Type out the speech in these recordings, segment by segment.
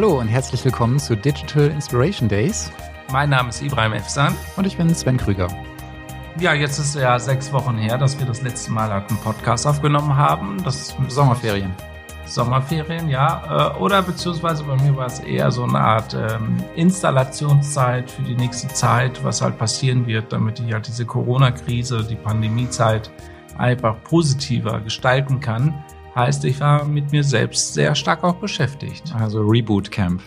Hallo und herzlich willkommen zu Digital Inspiration Days. Mein Name ist Ibrahim Efsan. Und ich bin Sven Krüger. Ja, jetzt ist ja sechs Wochen her, dass wir das letzte Mal einen Podcast aufgenommen haben. Das Sommerferien. Sommerferien, ja. Äh, oder beziehungsweise bei mir war es eher so eine Art ähm, Installationszeit für die nächste Zeit, was halt passieren wird, damit ich halt diese Corona-Krise, die Pandemiezeit einfach positiver gestalten kann. Heißt, ich war mit mir selbst sehr stark auch beschäftigt. Also Reboot Camp.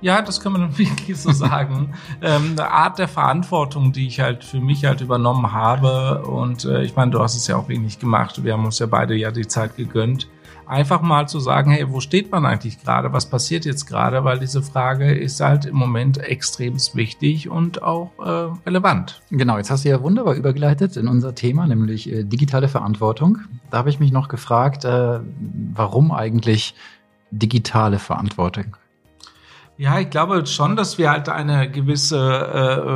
Ja, das kann man wirklich so sagen. ähm, eine Art der Verantwortung, die ich halt für mich halt übernommen habe. Und äh, ich meine, du hast es ja auch wenig gemacht. Wir haben uns ja beide ja die Zeit gegönnt einfach mal zu sagen, hey, wo steht man eigentlich gerade? Was passiert jetzt gerade? Weil diese Frage ist halt im Moment extrem wichtig und auch äh, relevant. Genau, jetzt hast du ja wunderbar übergeleitet in unser Thema, nämlich äh, digitale Verantwortung. Da habe ich mich noch gefragt, äh, warum eigentlich digitale Verantwortung? Ja, ich glaube schon, dass wir halt eine gewisse,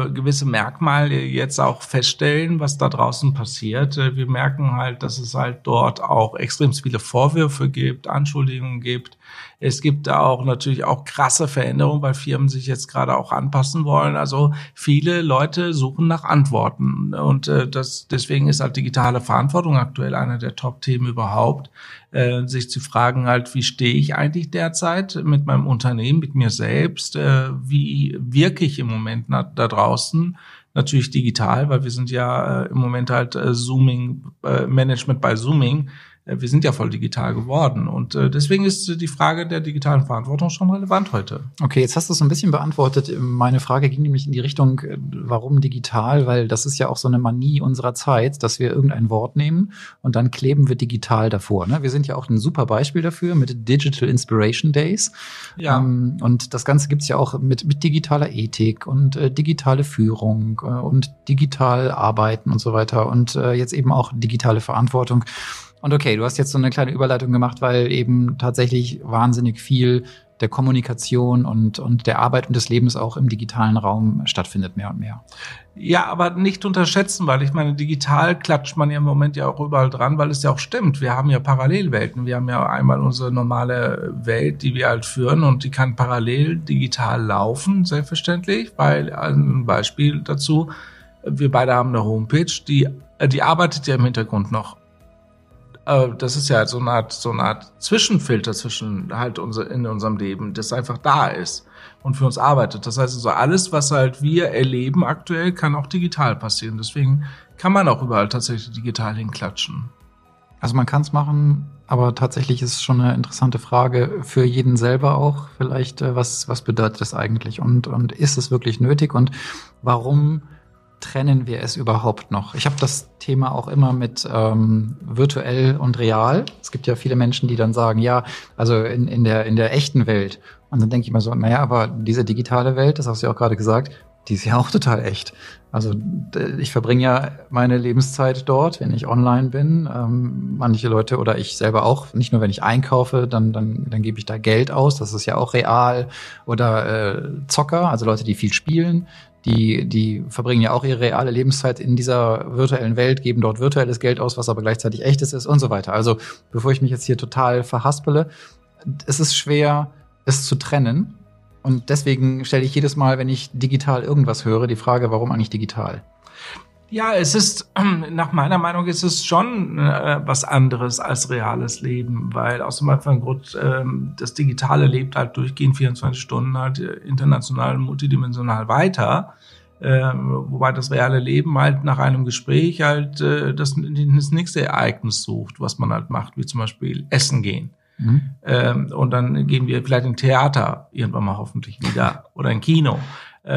äh, gewisse Merkmal jetzt auch feststellen, was da draußen passiert. Äh, wir merken halt, dass es halt dort auch extrem viele Vorwürfe gibt, Anschuldigungen gibt. Es gibt da auch natürlich auch krasse Veränderungen, weil Firmen sich jetzt gerade auch anpassen wollen. Also viele Leute suchen nach Antworten und äh, das deswegen ist halt digitale Verantwortung aktuell einer der Top-Themen überhaupt äh, sich zu fragen halt, wie stehe ich eigentlich derzeit mit meinem Unternehmen, mit mir selbst, äh, wie wirke ich im Moment da draußen, natürlich digital, weil wir sind ja äh, im Moment halt äh, Zooming, äh, Management bei Zooming. Äh, wir sind ja voll digital geworden. Und äh, deswegen ist die Frage der digitalen Verantwortung schon relevant heute. Okay, jetzt hast du es ein bisschen beantwortet. Meine Frage ging nämlich in die Richtung, äh, warum digital? Weil das ist ja auch so eine Manie unserer Zeit, dass wir irgendein Wort nehmen und dann kleben wir digital davor. Ne? Wir sind ja auch ein super Beispiel dafür mit Digital Inspiration Days. Ja. Ähm, und das Ganze gibt's ja auch mit, mit digitaler Ethik und äh, digitale Führung äh, und digital arbeiten und so weiter und äh, jetzt eben auch digitale Verantwortung. Und okay, du hast jetzt so eine kleine Überleitung gemacht, weil eben tatsächlich wahnsinnig viel der Kommunikation und, und der Arbeit und des Lebens auch im digitalen Raum stattfindet, mehr und mehr. Ja, aber nicht unterschätzen, weil ich meine, digital klatscht man ja im Moment ja auch überall dran, weil es ja auch stimmt. Wir haben ja Parallelwelten. Wir haben ja einmal unsere normale Welt, die wir halt führen und die kann parallel digital laufen, selbstverständlich, weil ein Beispiel dazu, wir beide haben eine Homepage, die, die arbeitet ja im Hintergrund noch das ist ja so eine Art, so eine Art Zwischenfilter zwischen halt unser, in unserem Leben, das einfach da ist und für uns arbeitet. Das heißt also, alles, was halt wir erleben aktuell, kann auch digital passieren. Deswegen kann man auch überall tatsächlich digital hinklatschen. Also man kann es machen, aber tatsächlich ist es schon eine interessante Frage für jeden selber auch vielleicht, äh, was, was bedeutet das eigentlich und, und ist es wirklich nötig und warum trennen wir es überhaupt noch? Ich habe das Thema auch immer mit ähm, virtuell und real. Es gibt ja viele Menschen, die dann sagen, ja, also in, in, der, in der echten Welt. Und dann denke ich mir so, naja, aber diese digitale Welt, das hast du ja auch gerade gesagt, die ist ja auch total echt. Also ich verbringe ja meine Lebenszeit dort, wenn ich online bin. Ähm, manche Leute oder ich selber auch, nicht nur wenn ich einkaufe, dann, dann, dann gebe ich da Geld aus, das ist ja auch real. Oder äh, Zocker, also Leute, die viel spielen, die, die verbringen ja auch ihre reale Lebenszeit in dieser virtuellen Welt, geben dort virtuelles Geld aus, was aber gleichzeitig echtes ist und so weiter. Also bevor ich mich jetzt hier total verhaspele, es ist schwer, es zu trennen. Und deswegen stelle ich jedes Mal, wenn ich digital irgendwas höre, die Frage, warum eigentlich digital? Ja, es ist, nach meiner Meinung ist es schon äh, was anderes als reales Leben, weil aus dem einfachen Grund, äh, das Digitale lebt halt durchgehend 24 Stunden halt äh, international, multidimensional weiter. Äh, wobei das reale Leben halt nach einem Gespräch halt äh, das, das nächste Ereignis sucht, was man halt macht, wie zum Beispiel Essen gehen. Mhm. Ähm, und dann gehen wir vielleicht in Theater irgendwann mal hoffentlich wieder oder in Kino. Äh,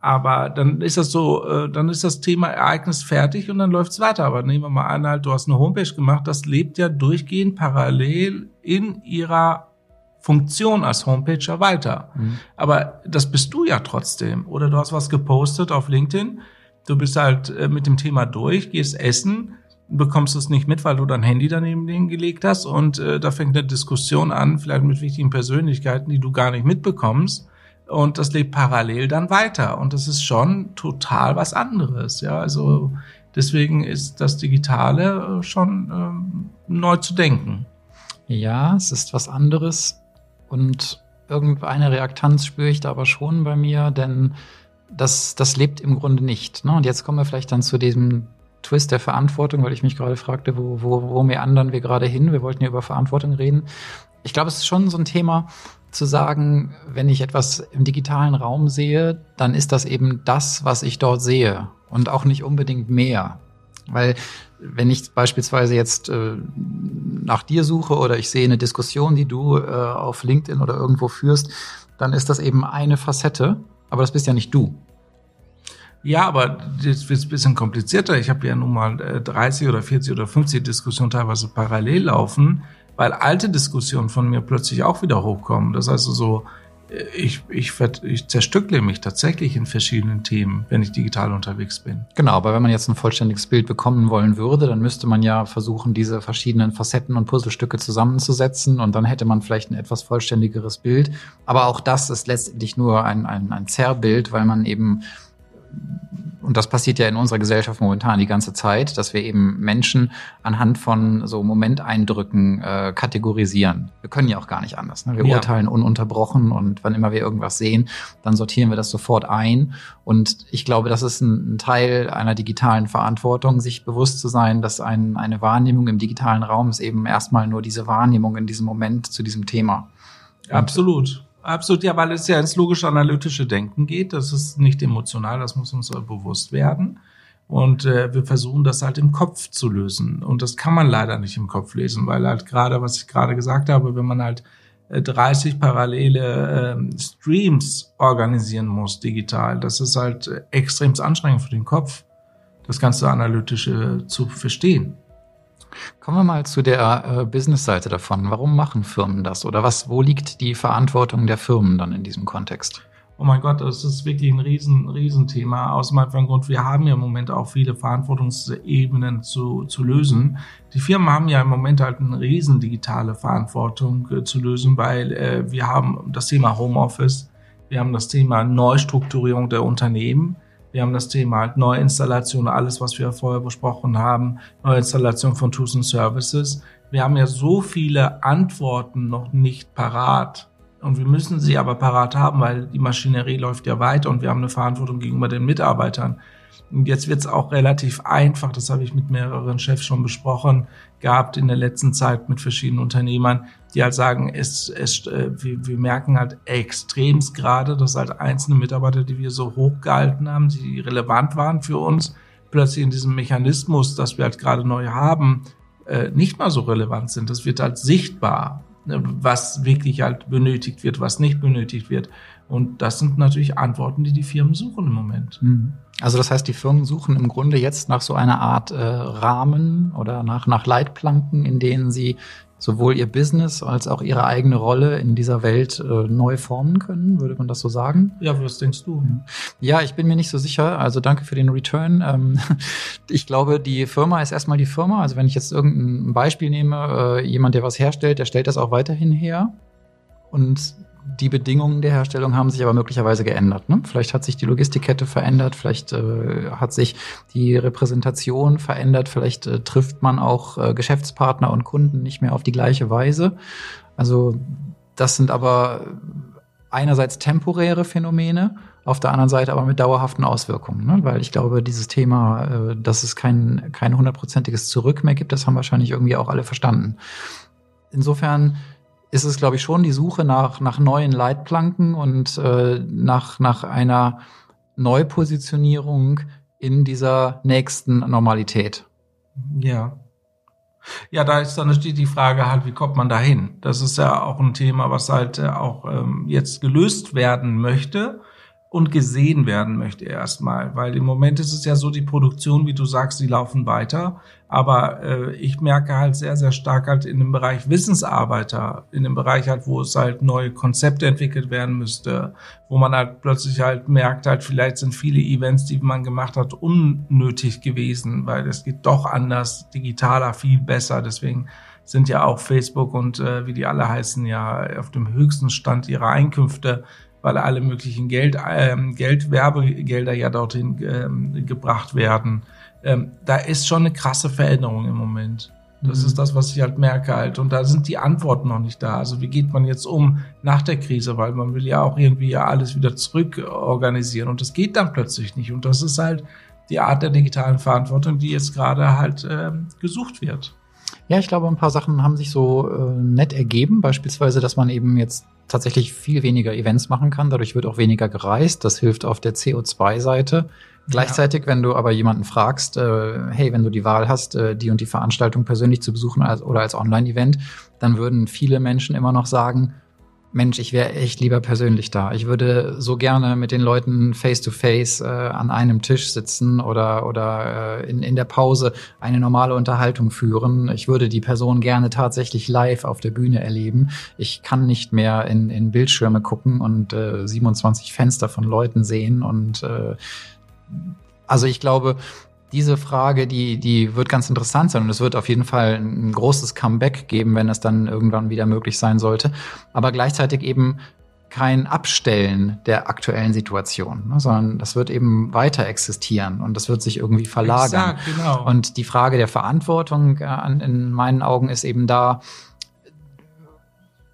aber dann ist das so, äh, dann ist das Thema Ereignis fertig und dann läuft's weiter. Aber nehmen wir mal an, halt, du hast eine Homepage gemacht, das lebt ja durchgehend parallel in ihrer Funktion als Homepager weiter. Mhm. Aber das bist du ja trotzdem. Oder du hast was gepostet auf LinkedIn, du bist halt äh, mit dem Thema durch, gehst essen, bekommst es nicht mit, weil du dein Handy daneben gelegt hast und äh, da fängt eine Diskussion an, vielleicht mit wichtigen Persönlichkeiten, die du gar nicht mitbekommst und das lebt parallel dann weiter und das ist schon total was anderes, ja, also deswegen ist das Digitale äh, schon ähm, neu zu denken. Ja, es ist was anderes und irgendeine Reaktanz spüre ich da aber schon bei mir, denn das, das lebt im Grunde nicht. Ne? Und jetzt kommen wir vielleicht dann zu diesem Twist der Verantwortung, weil ich mich gerade fragte, wo, wo, wo mir anderen wir gerade hin? Wir wollten ja über Verantwortung reden. Ich glaube, es ist schon so ein Thema zu sagen, wenn ich etwas im digitalen Raum sehe, dann ist das eben das, was ich dort sehe und auch nicht unbedingt mehr. Weil wenn ich beispielsweise jetzt äh, nach dir suche oder ich sehe eine Diskussion, die du äh, auf LinkedIn oder irgendwo führst, dann ist das eben eine Facette, aber das bist ja nicht du. Ja, aber das wird ein bisschen komplizierter. Ich habe ja nun mal 30 äh, oder 40 oder 50 Diskussionen teilweise parallel laufen, weil alte Diskussionen von mir plötzlich auch wieder hochkommen. Das heißt also, äh, ich, ich, ich zerstückle mich tatsächlich in verschiedenen Themen, wenn ich digital unterwegs bin. Genau, aber wenn man jetzt ein vollständiges Bild bekommen wollen würde, dann müsste man ja versuchen, diese verschiedenen Facetten und Puzzlestücke zusammenzusetzen und dann hätte man vielleicht ein etwas vollständigeres Bild. Aber auch das ist letztendlich nur ein, ein, ein Zerrbild, weil man eben und das passiert ja in unserer Gesellschaft momentan die ganze Zeit, dass wir eben Menschen anhand von so Momenteindrücken äh, kategorisieren. Wir können ja auch gar nicht anders. Ne? Wir ja. urteilen ununterbrochen und wann immer wir irgendwas sehen, dann sortieren wir das sofort ein. Und ich glaube, das ist ein, ein Teil einer digitalen Verantwortung, sich bewusst zu sein, dass ein, eine Wahrnehmung im digitalen Raum ist eben erstmal nur diese Wahrnehmung in diesem Moment zu diesem Thema. Absolut. Absolut, ja, weil es ja ins logisch-analytische Denken geht. Das ist nicht emotional, das muss uns bewusst werden. Und äh, wir versuchen das halt im Kopf zu lösen. Und das kann man leider nicht im Kopf lesen, weil halt gerade, was ich gerade gesagt habe, wenn man halt 30 äh, parallele äh, Streams organisieren muss digital, das ist halt äh, extrem anstrengend für den Kopf, das ganze Analytische zu verstehen. Kommen wir mal zu der äh, Business-Seite davon. Warum machen Firmen das? Oder was, wo liegt die Verantwortung der Firmen dann in diesem Kontext? Oh mein Gott, das ist wirklich ein riesen, riesen Thema. Aus dem einfachen Grund, wir haben ja im Moment auch viele Verantwortungsebenen zu, zu lösen. Die Firmen haben ja im Moment halt eine riesen digitale Verantwortung äh, zu lösen, weil äh, wir haben das Thema Homeoffice, wir haben das Thema Neustrukturierung der Unternehmen, wir haben das Thema halt Neuinstallation, alles, was wir vorher besprochen haben, Neuinstallation von Tools und Services. Wir haben ja so viele Antworten noch nicht parat. Und wir müssen sie aber parat haben, weil die Maschinerie läuft ja weiter und wir haben eine Verantwortung gegenüber den Mitarbeitern. Und jetzt wird es auch relativ einfach, das habe ich mit mehreren Chefs schon besprochen, gehabt in der letzten Zeit mit verschiedenen Unternehmern, die halt sagen, es, es, äh, wir, wir merken halt extremst gerade, dass halt einzelne Mitarbeiter, die wir so hochgehalten haben, die relevant waren für uns, plötzlich in diesem Mechanismus, dass wir halt gerade neu haben, äh, nicht mal so relevant sind. Das wird halt sichtbar, ne, was wirklich halt benötigt wird, was nicht benötigt wird. Und das sind natürlich Antworten, die die Firmen suchen im Moment. Mhm. Also das heißt, die Firmen suchen im Grunde jetzt nach so einer Art äh, Rahmen oder nach, nach Leitplanken, in denen sie sowohl ihr Business als auch ihre eigene Rolle in dieser Welt äh, neu formen können, würde man das so sagen? Ja, was denkst du? Ja, ich bin mir nicht so sicher. Also danke für den Return. Ähm, ich glaube, die Firma ist erstmal die Firma. Also wenn ich jetzt irgendein Beispiel nehme, äh, jemand, der was herstellt, der stellt das auch weiterhin her. Und die Bedingungen der Herstellung haben sich aber möglicherweise geändert. Ne? Vielleicht hat sich die Logistikkette verändert, vielleicht äh, hat sich die Repräsentation verändert, vielleicht äh, trifft man auch äh, Geschäftspartner und Kunden nicht mehr auf die gleiche Weise. Also das sind aber einerseits temporäre Phänomene, auf der anderen Seite aber mit dauerhaften Auswirkungen, ne? weil ich glaube, dieses Thema, äh, dass es kein kein hundertprozentiges Zurück mehr gibt, das haben wahrscheinlich irgendwie auch alle verstanden. Insofern ist es, glaube ich, schon die Suche nach, nach neuen Leitplanken und äh, nach, nach einer Neupositionierung in dieser nächsten Normalität. Ja. Ja, da ist dann natürlich die Frage halt, wie kommt man dahin? Das ist ja auch ein Thema, was halt äh, auch ähm, jetzt gelöst werden möchte und gesehen werden möchte erstmal, weil im Moment ist es ja so, die Produktion, wie du sagst, die laufen weiter, aber äh, ich merke halt sehr, sehr stark halt in dem Bereich Wissensarbeiter, in dem Bereich halt, wo es halt neue Konzepte entwickelt werden müsste, wo man halt plötzlich halt merkt halt, vielleicht sind viele Events, die man gemacht hat, unnötig gewesen, weil es geht doch anders, digitaler, viel besser, deswegen sind ja auch Facebook und äh, wie die alle heißen ja auf dem höchsten Stand ihrer Einkünfte weil alle möglichen Geld, ähm, Geldwerbegelder ja dorthin ähm, gebracht werden. Ähm, da ist schon eine krasse Veränderung im Moment. Das mhm. ist das, was ich halt merke halt. Und da sind die Antworten noch nicht da. Also wie geht man jetzt um nach der Krise? Weil man will ja auch irgendwie ja alles wieder zurück organisieren. Und das geht dann plötzlich nicht. Und das ist halt die Art der digitalen Verantwortung, die jetzt gerade halt äh, gesucht wird. Ja, ich glaube, ein paar Sachen haben sich so äh, nett ergeben. Beispielsweise, dass man eben jetzt tatsächlich viel weniger Events machen kann. Dadurch wird auch weniger gereist. Das hilft auf der CO2-Seite. Gleichzeitig, wenn du aber jemanden fragst, äh, hey, wenn du die Wahl hast, äh, die und die Veranstaltung persönlich zu besuchen als, oder als Online-Event, dann würden viele Menschen immer noch sagen, Mensch, ich wäre echt lieber persönlich da. Ich würde so gerne mit den Leuten face-to-face -face, äh, an einem Tisch sitzen oder, oder äh, in, in der Pause eine normale Unterhaltung führen. Ich würde die Person gerne tatsächlich live auf der Bühne erleben. Ich kann nicht mehr in, in Bildschirme gucken und äh, 27 Fenster von Leuten sehen und äh, also ich glaube, diese Frage, die, die wird ganz interessant sein und es wird auf jeden Fall ein großes Comeback geben, wenn es dann irgendwann wieder möglich sein sollte. Aber gleichzeitig eben kein Abstellen der aktuellen Situation, ne, sondern das wird eben weiter existieren und das wird sich irgendwie verlagern. Exakt, genau. Und die Frage der Verantwortung äh, in meinen Augen ist eben da,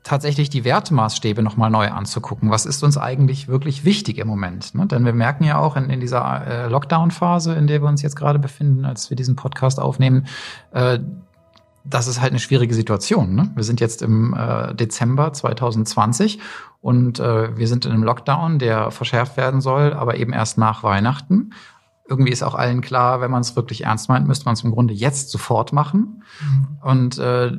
tatsächlich die Wertemaßstäbe nochmal neu anzugucken. Was ist uns eigentlich wirklich wichtig im Moment? Ne? Denn wir merken ja auch in, in dieser äh, Lockdown-Phase, in der wir uns jetzt gerade befinden, als wir diesen Podcast aufnehmen, äh, das ist halt eine schwierige Situation. Ne? Wir sind jetzt im äh, Dezember 2020 und äh, wir sind in einem Lockdown, der verschärft werden soll, aber eben erst nach Weihnachten. Irgendwie ist auch allen klar, wenn man es wirklich ernst meint, müsste man es im Grunde jetzt sofort machen. Mhm. Und äh,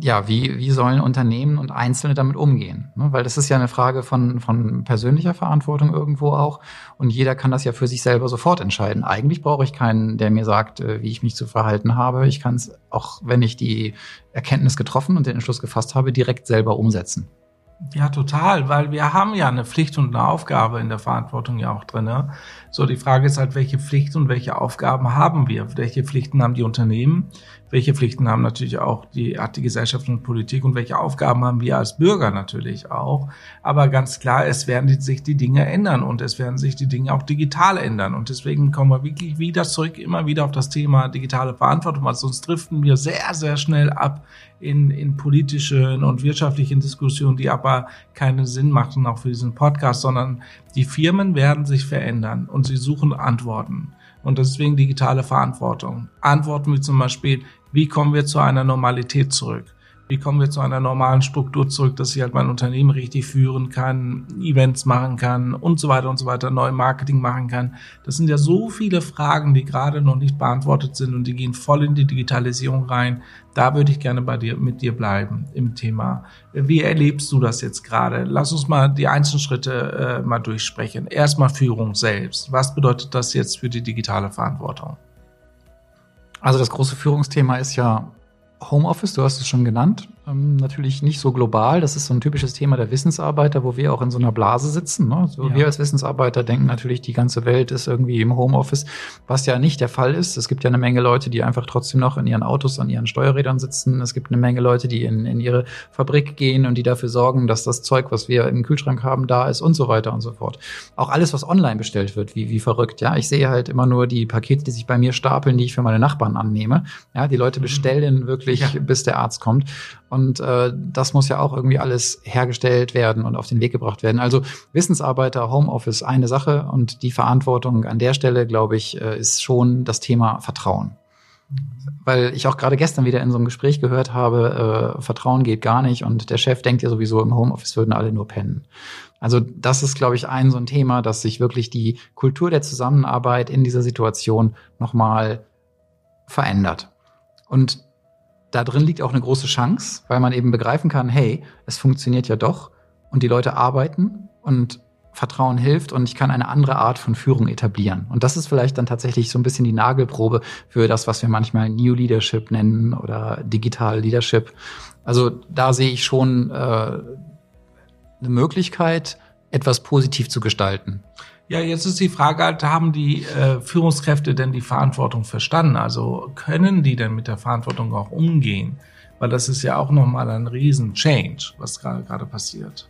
ja, wie, wie sollen Unternehmen und Einzelne damit umgehen? Ne? Weil das ist ja eine Frage von, von persönlicher Verantwortung irgendwo auch. Und jeder kann das ja für sich selber sofort entscheiden. Eigentlich brauche ich keinen, der mir sagt, äh, wie ich mich zu verhalten habe. Ich kann es, auch wenn ich die Erkenntnis getroffen und den Entschluss gefasst habe, direkt selber umsetzen. Ja, total, weil wir haben ja eine Pflicht und eine Aufgabe in der Verantwortung ja auch drin. Ne? So, die Frage ist halt, welche Pflichten und welche Aufgaben haben wir? Welche Pflichten haben die Unternehmen? Welche Pflichten haben natürlich auch die, hat die Gesellschaft und Politik und welche Aufgaben haben wir als Bürger natürlich auch. Aber ganz klar, es werden sich die Dinge ändern und es werden sich die Dinge auch digital ändern. Und deswegen kommen wir wirklich wieder zurück, immer wieder auf das Thema digitale Verantwortung, weil sonst driften wir sehr, sehr schnell ab in, in politischen und wirtschaftlichen Diskussionen, die aber keinen Sinn machen, auch für diesen Podcast, sondern die Firmen werden sich verändern und sie suchen Antworten. Und deswegen digitale Verantwortung. Antworten wie zum Beispiel, wie kommen wir zu einer Normalität zurück? Wie kommen wir zu einer normalen Struktur zurück, dass ich halt mein Unternehmen richtig führen kann, Events machen kann und so weiter und so weiter, neu Marketing machen kann. Das sind ja so viele Fragen, die gerade noch nicht beantwortet sind und die gehen voll in die Digitalisierung rein. Da würde ich gerne bei dir, mit dir bleiben im Thema. Wie erlebst du das jetzt gerade? Lass uns mal die einzelnen Schritte äh, mal durchsprechen. Erstmal Führung selbst. Was bedeutet das jetzt für die digitale Verantwortung? Also das große Führungsthema ist ja Homeoffice, du hast es schon genannt. Ähm, natürlich nicht so global. Das ist so ein typisches Thema der Wissensarbeiter, wo wir auch in so einer Blase sitzen. Ne? So ja. Wir als Wissensarbeiter denken natürlich, die ganze Welt ist irgendwie im Homeoffice, was ja nicht der Fall ist. Es gibt ja eine Menge Leute, die einfach trotzdem noch in ihren Autos, an ihren Steuerrädern sitzen. Es gibt eine Menge Leute, die in, in ihre Fabrik gehen und die dafür sorgen, dass das Zeug, was wir im Kühlschrank haben, da ist und so weiter und so fort. Auch alles, was online bestellt wird, wie, wie verrückt. Ja, ich sehe halt immer nur die Pakete, die sich bei mir stapeln, die ich für meine Nachbarn annehme. Ja, die Leute mhm. bestellen wirklich, ja. bis der Arzt kommt. Und äh, das muss ja auch irgendwie alles hergestellt werden und auf den Weg gebracht werden. Also Wissensarbeiter, Homeoffice, eine Sache und die Verantwortung an der Stelle, glaube ich, äh, ist schon das Thema Vertrauen. Weil ich auch gerade gestern wieder in so einem Gespräch gehört habe, äh, Vertrauen geht gar nicht und der Chef denkt ja sowieso, im Homeoffice würden alle nur pennen. Also das ist, glaube ich, ein so ein Thema, dass sich wirklich die Kultur der Zusammenarbeit in dieser Situation nochmal verändert. Und da drin liegt auch eine große Chance, weil man eben begreifen kann, hey, es funktioniert ja doch und die Leute arbeiten und Vertrauen hilft und ich kann eine andere Art von Führung etablieren. Und das ist vielleicht dann tatsächlich so ein bisschen die Nagelprobe für das, was wir manchmal New Leadership nennen oder Digital Leadership. Also da sehe ich schon äh, eine Möglichkeit, etwas positiv zu gestalten. Ja, jetzt ist die Frage halt, haben die äh, Führungskräfte denn die Verantwortung verstanden? Also können die denn mit der Verantwortung auch umgehen? Weil das ist ja auch nochmal ein riesen Change, was gerade passiert.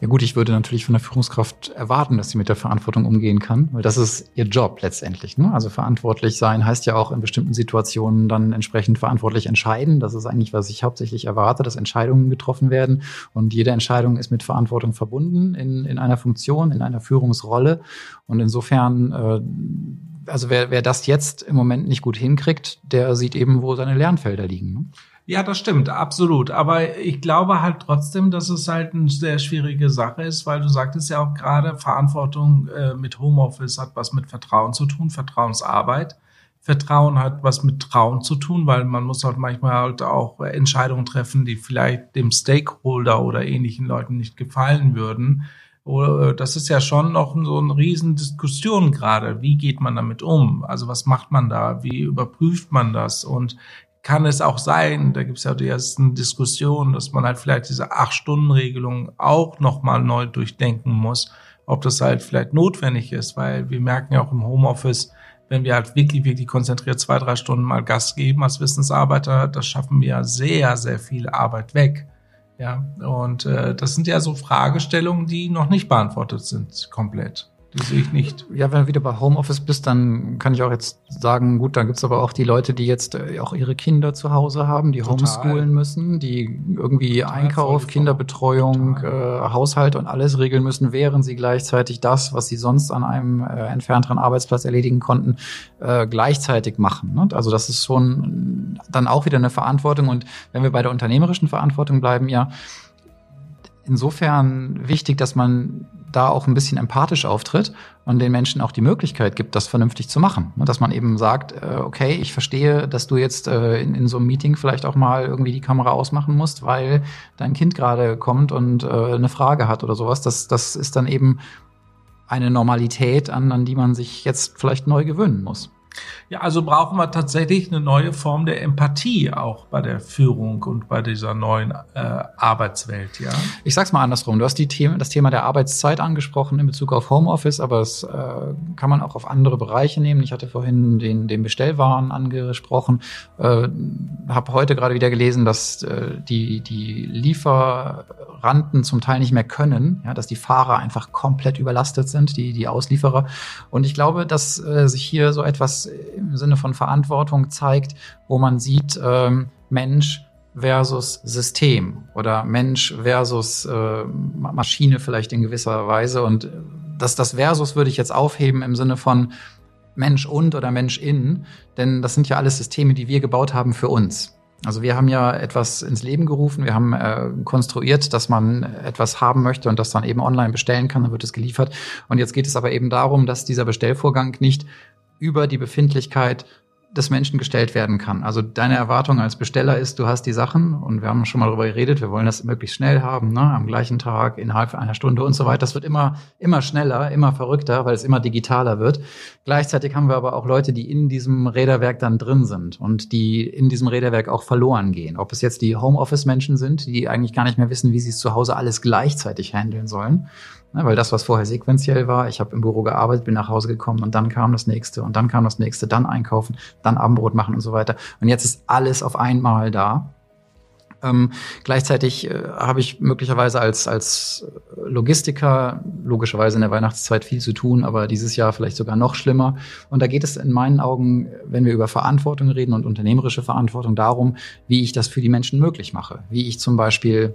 Ja gut, ich würde natürlich von der Führungskraft erwarten, dass sie mit der Verantwortung umgehen kann, weil das ist ihr Job letztendlich. Ne? Also verantwortlich sein heißt ja auch in bestimmten Situationen dann entsprechend verantwortlich entscheiden. Das ist eigentlich, was ich hauptsächlich erwarte, dass Entscheidungen getroffen werden. Und jede Entscheidung ist mit Verantwortung verbunden in, in einer Funktion, in einer Führungsrolle. Und insofern, äh, also wer, wer das jetzt im Moment nicht gut hinkriegt, der sieht eben, wo seine Lernfelder liegen. Ja, das stimmt, absolut. Aber ich glaube halt trotzdem, dass es halt eine sehr schwierige Sache ist, weil du sagtest ja auch gerade, Verantwortung äh, mit Homeoffice hat was mit Vertrauen zu tun, Vertrauensarbeit. Vertrauen hat was mit Trauen zu tun, weil man muss halt manchmal halt auch Entscheidungen treffen, die vielleicht dem Stakeholder oder ähnlichen Leuten nicht gefallen würden. Äh, das ist ja schon noch so eine riesen Diskussion gerade. Wie geht man damit um? Also was macht man da? Wie überprüft man das? Und kann es auch sein, da gibt es ja die ersten Diskussionen, dass man halt vielleicht diese Acht-Stunden-Regelung auch nochmal neu durchdenken muss, ob das halt vielleicht notwendig ist, weil wir merken ja auch im Homeoffice, wenn wir halt wirklich, wirklich konzentriert zwei, drei Stunden mal Gas geben als Wissensarbeiter, das schaffen wir ja sehr, sehr viel Arbeit weg. Ja, und äh, das sind ja so Fragestellungen, die noch nicht beantwortet sind komplett. Die sehe ich nicht. Ja, wenn du wieder bei Homeoffice bist, dann kann ich auch jetzt sagen, gut, dann gibt's aber auch die Leute, die jetzt äh, auch ihre Kinder zu Hause haben, die Total. homeschoolen müssen, die irgendwie Total Einkauf, Kinderbetreuung, äh, Haushalt und alles regeln müssen, während sie gleichzeitig das, was sie sonst an einem äh, entfernteren Arbeitsplatz erledigen konnten, äh, gleichzeitig machen. Ne? Also das ist schon dann auch wieder eine Verantwortung. Und wenn wir bei der unternehmerischen Verantwortung bleiben, ja, insofern wichtig, dass man da auch ein bisschen empathisch auftritt und den Menschen auch die Möglichkeit gibt, das vernünftig zu machen. Dass man eben sagt, äh, okay, ich verstehe, dass du jetzt äh, in, in so einem Meeting vielleicht auch mal irgendwie die Kamera ausmachen musst, weil dein Kind gerade kommt und äh, eine Frage hat oder sowas. Das, das ist dann eben eine Normalität, an, an die man sich jetzt vielleicht neu gewöhnen muss. Ja, also brauchen wir tatsächlich eine neue Form der Empathie auch bei der Führung und bei dieser neuen äh, Arbeitswelt, ja. Ich sag's mal andersrum. Du hast die Themen, das Thema der Arbeitszeit angesprochen in Bezug auf Homeoffice, aber es äh, kann man auch auf andere Bereiche nehmen. Ich hatte vorhin den, den Bestellwaren angesprochen, äh, habe heute gerade wieder gelesen, dass äh, die, die Lieferanten zum Teil nicht mehr können, ja, dass die Fahrer einfach komplett überlastet sind, die, die Auslieferer. Und ich glaube, dass äh, sich hier so etwas im Sinne von Verantwortung zeigt, wo man sieht, ähm, Mensch versus System oder Mensch versus äh, Maschine vielleicht in gewisser Weise. Und das, das Versus würde ich jetzt aufheben im Sinne von Mensch und oder Mensch in, denn das sind ja alles Systeme, die wir gebaut haben für uns. Also wir haben ja etwas ins Leben gerufen, wir haben äh, konstruiert, dass man etwas haben möchte und das dann eben online bestellen kann, dann wird es geliefert. Und jetzt geht es aber eben darum, dass dieser Bestellvorgang nicht über die Befindlichkeit des Menschen gestellt werden kann. Also deine Erwartung als Besteller ist, du hast die Sachen und wir haben schon mal darüber geredet, wir wollen das möglichst schnell haben, ne? am gleichen Tag, innerhalb einer Stunde und so weiter. Das wird immer, immer schneller, immer verrückter, weil es immer digitaler wird. Gleichzeitig haben wir aber auch Leute, die in diesem Räderwerk dann drin sind und die in diesem Räderwerk auch verloren gehen. Ob es jetzt die Homeoffice-Menschen sind, die eigentlich gar nicht mehr wissen, wie sie es zu Hause alles gleichzeitig handeln sollen Ne, weil das, was vorher sequenziell war, ich habe im Büro gearbeitet, bin nach Hause gekommen und dann kam das nächste und dann kam das nächste, dann einkaufen, dann Abendbrot machen und so weiter. Und jetzt ist alles auf einmal da. Ähm, gleichzeitig äh, habe ich möglicherweise als, als Logistiker logischerweise in der Weihnachtszeit viel zu tun, aber dieses Jahr vielleicht sogar noch schlimmer. Und da geht es in meinen Augen, wenn wir über Verantwortung reden und unternehmerische Verantwortung, darum, wie ich das für die Menschen möglich mache. Wie ich zum Beispiel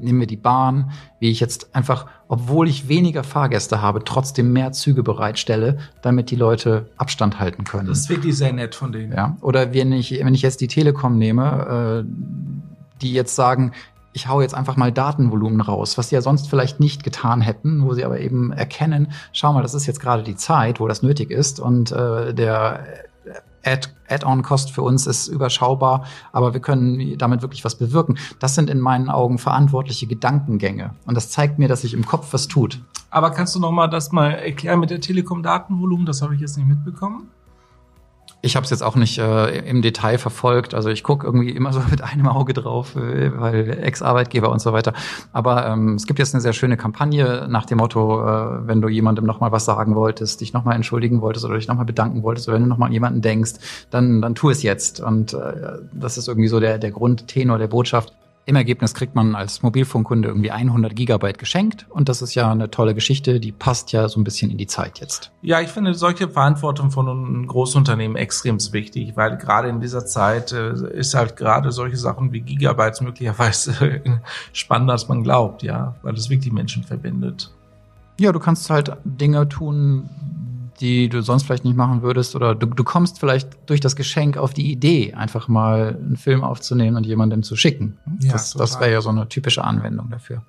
nehmen wir die Bahn, wie ich jetzt einfach, obwohl ich weniger Fahrgäste habe, trotzdem mehr Züge bereitstelle, damit die Leute Abstand halten können. Das ist wirklich sehr nett von denen. Ja. Oder wenn ich, wenn ich jetzt die Telekom nehme, äh, die jetzt sagen, ich hau jetzt einfach mal Datenvolumen raus, was sie ja sonst vielleicht nicht getan hätten, wo sie aber eben erkennen, schau mal, das ist jetzt gerade die Zeit, wo das nötig ist und äh, der Add-on-Cost für uns ist überschaubar, aber wir können damit wirklich was bewirken. Das sind in meinen Augen verantwortliche Gedankengänge. Und das zeigt mir, dass sich im Kopf was tut. Aber kannst du noch mal das mal erklären mit der Telekom-Datenvolumen? Das habe ich jetzt nicht mitbekommen. Ich habe es jetzt auch nicht äh, im Detail verfolgt. Also ich gucke irgendwie immer so mit einem Auge drauf, äh, weil Ex-Arbeitgeber und so weiter. Aber ähm, es gibt jetzt eine sehr schöne Kampagne nach dem Motto, äh, wenn du jemandem nochmal was sagen wolltest, dich nochmal entschuldigen wolltest oder dich nochmal bedanken wolltest oder wenn du nochmal an jemanden denkst, dann, dann tu es jetzt. Und äh, das ist irgendwie so der, der Grundtenor der Botschaft. Im Ergebnis kriegt man als Mobilfunkkunde irgendwie 100 Gigabyte geschenkt und das ist ja eine tolle Geschichte, die passt ja so ein bisschen in die Zeit jetzt. Ja, ich finde solche Verantwortung von einem Großunternehmen extrem wichtig, weil gerade in dieser Zeit äh, ist halt gerade solche Sachen wie Gigabytes möglicherweise spannender als man glaubt, ja, weil es wirklich Menschen verbindet. Ja, du kannst halt Dinge tun, die du sonst vielleicht nicht machen würdest. Oder du, du kommst vielleicht durch das Geschenk auf die Idee, einfach mal einen Film aufzunehmen und jemandem zu schicken. Ja, das das wäre ja so eine typische Anwendung dafür.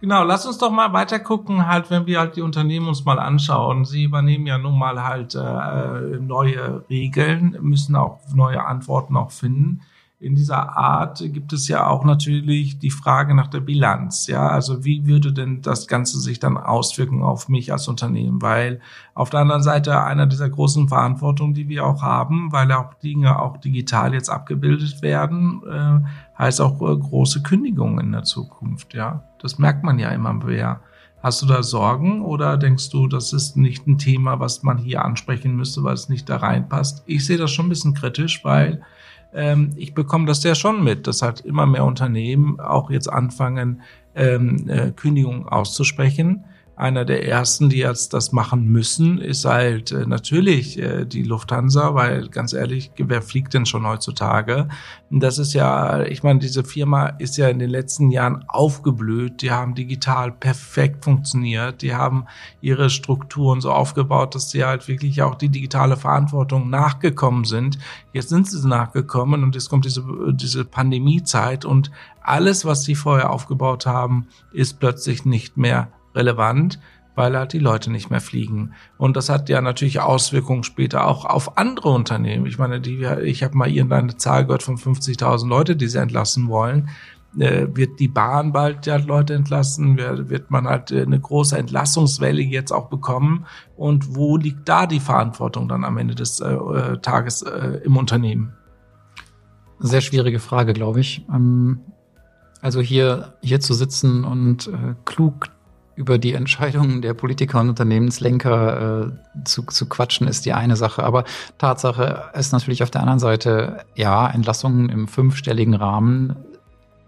Genau, lass uns doch mal weiter gucken, halt, wenn wir halt die Unternehmen uns mal anschauen. Sie übernehmen ja nun mal halt äh, neue Regeln, müssen auch neue Antworten auch finden in dieser Art gibt es ja auch natürlich die Frage nach der Bilanz. Ja, also wie würde denn das Ganze sich dann auswirken auf mich als Unternehmen? Weil auf der anderen Seite einer dieser großen Verantwortungen, die wir auch haben, weil auch Dinge auch digital jetzt abgebildet werden, äh, heißt auch äh, große Kündigungen in der Zukunft. Ja, das merkt man ja immer mehr. Hast du da Sorgen oder denkst du, das ist nicht ein Thema, was man hier ansprechen müsste, weil es nicht da reinpasst? Ich sehe das schon ein bisschen kritisch, weil ähm, ich bekomme das ja schon mit, dass halt immer mehr Unternehmen auch jetzt anfangen, ähm, äh, Kündigungen auszusprechen einer der ersten, die jetzt das machen müssen, ist halt äh, natürlich äh, die Lufthansa, weil ganz ehrlich, wer fliegt denn schon heutzutage? Das ist ja, ich meine, diese Firma ist ja in den letzten Jahren aufgeblüht. Die haben digital perfekt funktioniert. Die haben ihre Strukturen so aufgebaut, dass sie halt wirklich auch die digitale Verantwortung nachgekommen sind. Jetzt sind sie nachgekommen und jetzt kommt diese, diese Pandemiezeit und alles, was sie vorher aufgebaut haben, ist plötzlich nicht mehr relevant, weil halt die Leute nicht mehr fliegen. Und das hat ja natürlich Auswirkungen später auch auf andere Unternehmen. Ich meine, die, ich habe mal irgendeine Zahl gehört von 50.000 Leute, die sie entlassen wollen. Äh, wird die Bahn bald ja Leute entlassen? Wird, wird man halt äh, eine große Entlassungswelle jetzt auch bekommen? Und wo liegt da die Verantwortung dann am Ende des äh, Tages äh, im Unternehmen? Sehr schwierige Frage, glaube ich. Ähm, also hier, hier zu sitzen und äh, klug über die Entscheidungen der Politiker und Unternehmenslenker äh, zu, zu quatschen, ist die eine Sache. Aber Tatsache ist natürlich auf der anderen Seite, ja, Entlassungen im fünfstelligen Rahmen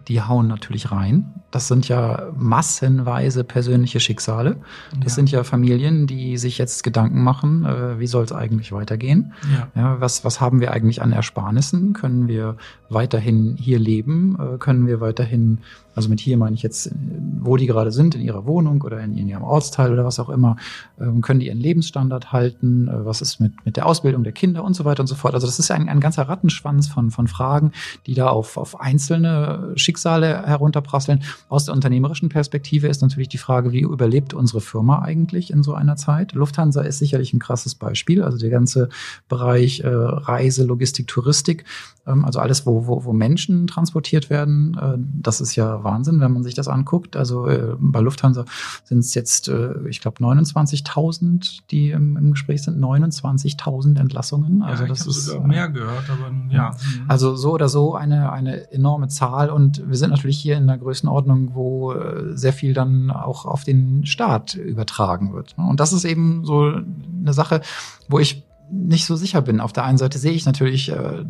die hauen natürlich rein. Das sind ja massenweise persönliche Schicksale. Das ja. sind ja Familien, die sich jetzt Gedanken machen, äh, wie soll es eigentlich weitergehen? Ja. ja. was, was haben wir eigentlich an Ersparnissen? Können wir weiterhin hier leben? Äh, können wir weiterhin, also mit hier meine ich jetzt, wo die gerade sind, in ihrer Wohnung oder in, in ihrem Ortsteil oder was auch immer, äh, können die ihren Lebensstandard halten? Äh, was ist mit, mit der Ausbildung der Kinder und so weiter und so fort? Also das ist ein, ein ganzer Rattenschwanz von, von Fragen, die da auf, auf einzelne Schicksale Schicksale herunterprasseln. Aus der unternehmerischen Perspektive ist natürlich die Frage, wie überlebt unsere Firma eigentlich in so einer Zeit? Lufthansa ist sicherlich ein krasses Beispiel. Also der ganze Bereich äh, Reise, Logistik, Touristik, also alles, wo, wo, wo Menschen transportiert werden, äh, das ist ja Wahnsinn, wenn man sich das anguckt. Also äh, bei Lufthansa sind es jetzt, äh, ich glaube, 29.000, die im, im Gespräch sind. 29.000 Entlassungen. Also ja, das ist sogar mehr gehört, aber ja. Also so oder so eine eine enorme Zahl und wir sind natürlich hier in einer Größenordnung, wo äh, sehr viel dann auch auf den Staat übertragen wird. Und das ist eben so eine Sache, wo ich nicht so sicher bin. Auf der einen Seite sehe ich natürlich äh,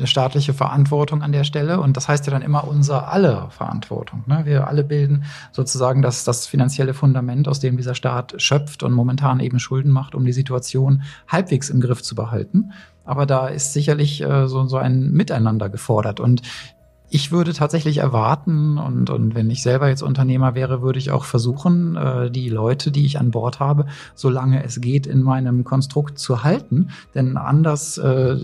eine staatliche Verantwortung an der Stelle und das heißt ja dann immer unser aller Verantwortung. Ne? Wir alle bilden sozusagen das, das finanzielle Fundament, aus dem dieser Staat schöpft und momentan eben Schulden macht, um die Situation halbwegs im Griff zu behalten. Aber da ist sicherlich äh, so, so ein Miteinander gefordert. Und ich würde tatsächlich erwarten, und, und wenn ich selber jetzt Unternehmer wäre, würde ich auch versuchen, äh, die Leute, die ich an Bord habe, solange es geht, in meinem Konstrukt zu halten. Denn anders äh,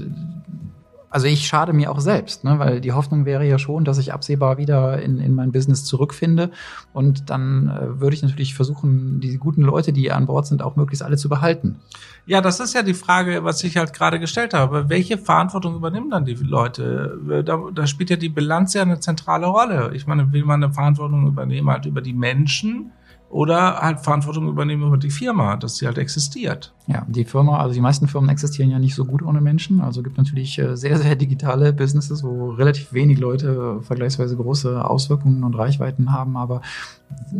also ich schade mir auch selbst, ne? weil die Hoffnung wäre ja schon, dass ich absehbar wieder in, in mein Business zurückfinde. Und dann äh, würde ich natürlich versuchen, die guten Leute, die an Bord sind, auch möglichst alle zu behalten. Ja, das ist ja die Frage, was ich halt gerade gestellt habe. Welche Verantwortung übernehmen dann die Leute? Da, da spielt ja die Bilanz ja eine zentrale Rolle. Ich meine, will man eine Verantwortung übernehmen halt über die Menschen, oder halt Verantwortung übernehmen über die Firma, dass sie halt existiert. Ja, die Firma, also die meisten Firmen existieren ja nicht so gut ohne Menschen. Also gibt natürlich äh, sehr, sehr digitale Businesses, wo relativ wenig Leute vergleichsweise große Auswirkungen und Reichweiten haben. Aber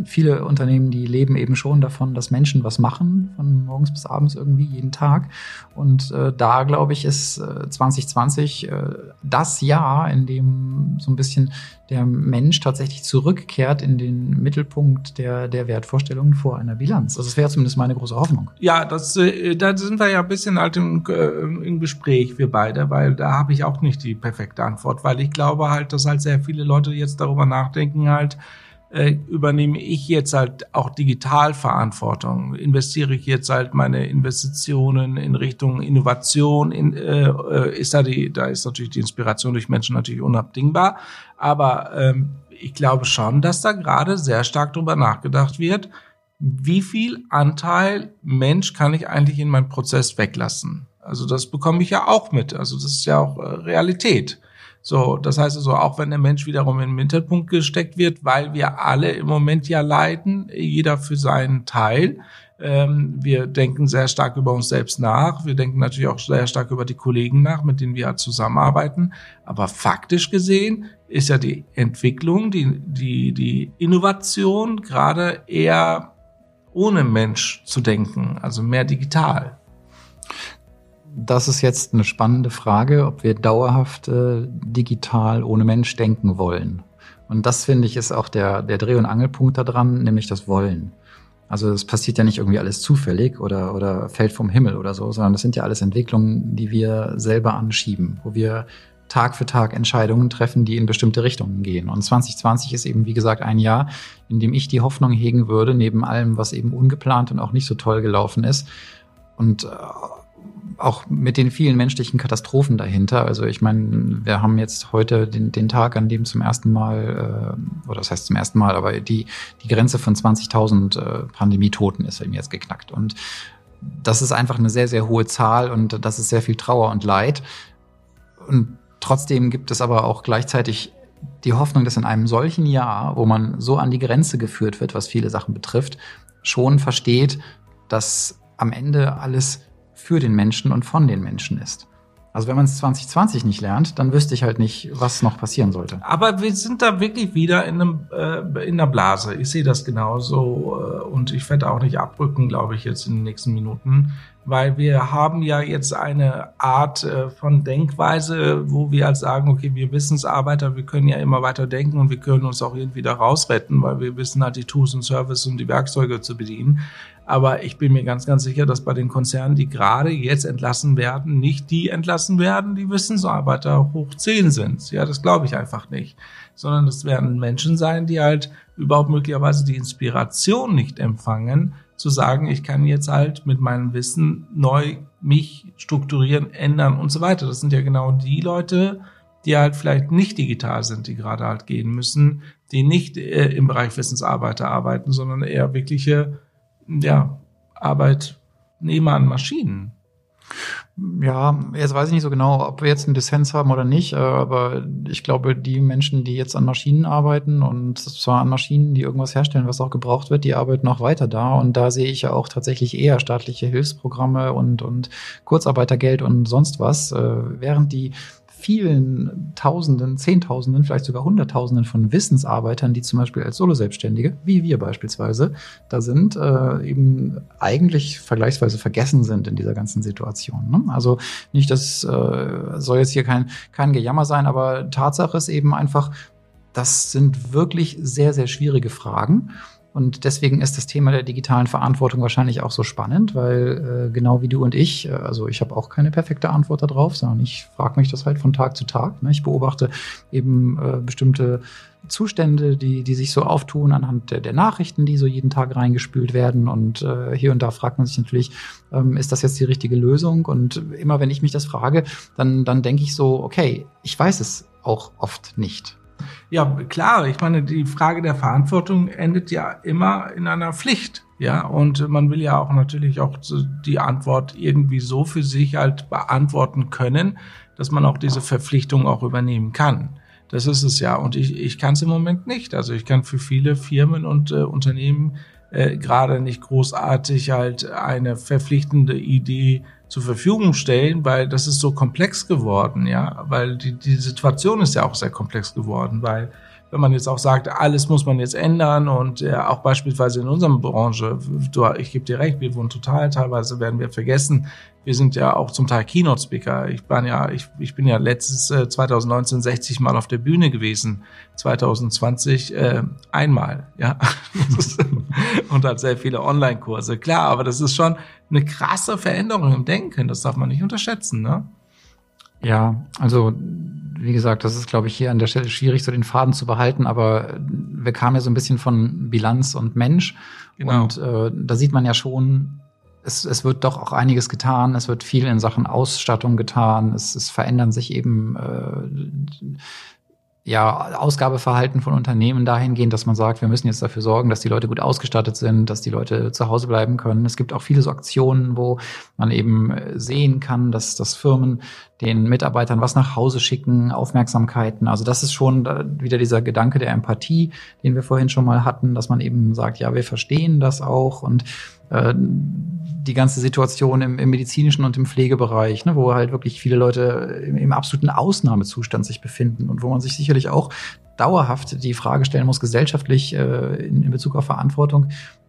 viele Unternehmen, die leben eben schon davon, dass Menschen was machen, von morgens bis abends irgendwie jeden Tag. Und äh, da, glaube ich, ist äh, 2020 äh, das Jahr, in dem so ein bisschen der Mensch tatsächlich zurückkehrt in den Mittelpunkt der, der Wertvorstellungen vor einer Bilanz. Also das wäre zumindest meine große Hoffnung. Ja, das, äh, da sind wir ja ein bisschen halt im, äh, im Gespräch, wir beide, weil da habe ich auch nicht die perfekte Antwort, weil ich glaube halt, dass halt sehr viele Leute jetzt darüber nachdenken halt, äh, übernehme ich jetzt halt auch Digitalverantwortung? Investiere ich jetzt halt meine Investitionen in Richtung Innovation? In, äh, äh, ist da die, da ist natürlich die Inspiration durch Menschen natürlich unabdingbar. Aber ähm, ich glaube schon, dass da gerade sehr stark drüber nachgedacht wird, wie viel Anteil Mensch kann ich eigentlich in meinen Prozess weglassen? Also das bekomme ich ja auch mit. Also das ist ja auch äh, Realität. So, das heißt also, auch wenn der Mensch wiederum in den Mittelpunkt gesteckt wird, weil wir alle im Moment ja leiden, jeder für seinen Teil. Ähm, wir denken sehr stark über uns selbst nach. Wir denken natürlich auch sehr stark über die Kollegen nach, mit denen wir zusammenarbeiten. Aber faktisch gesehen ist ja die Entwicklung, die, die, die Innovation gerade eher ohne Mensch zu denken, also mehr digital das ist jetzt eine spannende Frage, ob wir dauerhaft äh, digital ohne Mensch denken wollen. Und das finde ich ist auch der, der Dreh- und Angelpunkt daran, nämlich das Wollen. Also es passiert ja nicht irgendwie alles zufällig oder, oder fällt vom Himmel oder so, sondern das sind ja alles Entwicklungen, die wir selber anschieben, wo wir Tag für Tag Entscheidungen treffen, die in bestimmte Richtungen gehen. Und 2020 ist eben, wie gesagt, ein Jahr, in dem ich die Hoffnung hegen würde, neben allem, was eben ungeplant und auch nicht so toll gelaufen ist. Und äh, auch mit den vielen menschlichen Katastrophen dahinter. Also ich meine, wir haben jetzt heute den, den Tag, an dem zum ersten Mal, äh, oder das heißt zum ersten Mal, aber die, die Grenze von 20.000 äh, Pandemietoten ist eben jetzt geknackt. Und das ist einfach eine sehr, sehr hohe Zahl und das ist sehr viel Trauer und Leid. Und trotzdem gibt es aber auch gleichzeitig die Hoffnung, dass in einem solchen Jahr, wo man so an die Grenze geführt wird, was viele Sachen betrifft, schon versteht, dass am Ende alles für den Menschen und von den Menschen ist. Also wenn man es 2020 nicht lernt, dann wüsste ich halt nicht, was noch passieren sollte. Aber wir sind da wirklich wieder in, einem, äh, in einer Blase. Ich sehe das genauso äh, und ich werde auch nicht abrücken, glaube ich, jetzt in den nächsten Minuten, weil wir haben ja jetzt eine Art äh, von Denkweise, wo wir halt sagen, okay, wir Wissensarbeiter, wir können ja immer weiter denken und wir können uns auch irgendwie da rausretten, weil wir wissen halt die Tools und Services und die Werkzeuge zu bedienen. Aber ich bin mir ganz, ganz sicher, dass bei den Konzernen, die gerade jetzt entlassen werden, nicht die entlassen werden, die Wissensarbeiter hoch zehn sind. Ja, das glaube ich einfach nicht. Sondern das werden Menschen sein, die halt überhaupt möglicherweise die Inspiration nicht empfangen, zu sagen, ich kann jetzt halt mit meinem Wissen neu mich strukturieren, ändern und so weiter. Das sind ja genau die Leute, die halt vielleicht nicht digital sind, die gerade halt gehen müssen, die nicht äh, im Bereich Wissensarbeiter arbeiten, sondern eher wirkliche ja, Arbeitnehmer an Maschinen. Ja, jetzt weiß ich nicht so genau, ob wir jetzt einen Dissens haben oder nicht, äh, aber ich glaube, die Menschen, die jetzt an Maschinen arbeiten und zwar an Maschinen, die irgendwas herstellen, was auch gebraucht wird, die arbeiten noch weiter da und da sehe ich ja auch tatsächlich eher staatliche Hilfsprogramme und, und Kurzarbeitergeld und sonst was, äh, während die vielen Tausenden, Zehntausenden, vielleicht sogar Hunderttausenden von Wissensarbeitern, die zum Beispiel als Solo-Selbstständige, wie wir beispielsweise, da sind, äh, eben eigentlich vergleichsweise vergessen sind in dieser ganzen Situation. Ne? Also nicht, das äh, soll jetzt hier kein, kein Gejammer sein, aber Tatsache ist eben einfach, das sind wirklich sehr, sehr schwierige Fragen. Und deswegen ist das Thema der digitalen Verantwortung wahrscheinlich auch so spannend, weil äh, genau wie du und ich, äh, also ich habe auch keine perfekte Antwort darauf, sondern ich frage mich das halt von Tag zu Tag. Ne? Ich beobachte eben äh, bestimmte Zustände, die, die sich so auftun anhand der, der Nachrichten, die so jeden Tag reingespült werden. Und äh, hier und da fragt man sich natürlich, ähm, ist das jetzt die richtige Lösung? Und immer wenn ich mich das frage, dann, dann denke ich so, okay, ich weiß es auch oft nicht. Ja, klar. Ich meine, die Frage der Verantwortung endet ja immer in einer Pflicht. Ja, und man will ja auch natürlich auch die Antwort irgendwie so für sich halt beantworten können, dass man auch diese Verpflichtung auch übernehmen kann. Das ist es ja. Und ich, ich kann es im Moment nicht. Also ich kann für viele Firmen und äh, Unternehmen äh, gerade nicht großartig halt eine verpflichtende Idee zur Verfügung stellen, weil das ist so komplex geworden, ja, weil die, die Situation ist ja auch sehr komplex geworden, weil wenn man jetzt auch sagt, alles muss man jetzt ändern und äh, auch beispielsweise in unserer Branche, du, ich gebe dir recht, wir wurden total, teilweise werden wir vergessen, wir sind ja auch zum Teil Keynote-Speaker. Ich bin ja, ich, ich bin ja letztes äh, 2019 60 Mal auf der Bühne gewesen, 2020 äh, einmal, ja. und hat sehr viele Online-Kurse. Klar, aber das ist schon eine krasse Veränderung im Denken, das darf man nicht unterschätzen, ne? Ja, also wie gesagt, das ist, glaube ich, hier an der Stelle schwierig, so den Faden zu behalten, aber wir kamen ja so ein bisschen von Bilanz und Mensch. Genau. Und äh, da sieht man ja schon, es, es wird doch auch einiges getan, es wird viel in Sachen Ausstattung getan, es, es verändern sich eben äh, ja, Ausgabeverhalten von Unternehmen dahingehend, dass man sagt, wir müssen jetzt dafür sorgen, dass die Leute gut ausgestattet sind, dass die Leute zu Hause bleiben können. Es gibt auch viele so Aktionen, wo man eben äh, sehen kann, dass, dass Firmen den Mitarbeitern was nach Hause schicken, Aufmerksamkeiten. Also das ist schon wieder dieser Gedanke der Empathie, den wir vorhin schon mal hatten, dass man eben sagt, ja, wir verstehen das auch und äh, die ganze Situation im, im, medizinischen und im Pflegebereich, ne, wo halt wirklich viele Leute im, im absoluten Ausnahmezustand sich befinden und wo man sich sicherlich auch dauerhaft die Frage stellen muss, gesellschaftlich äh, in, in Bezug auf Verantwortung,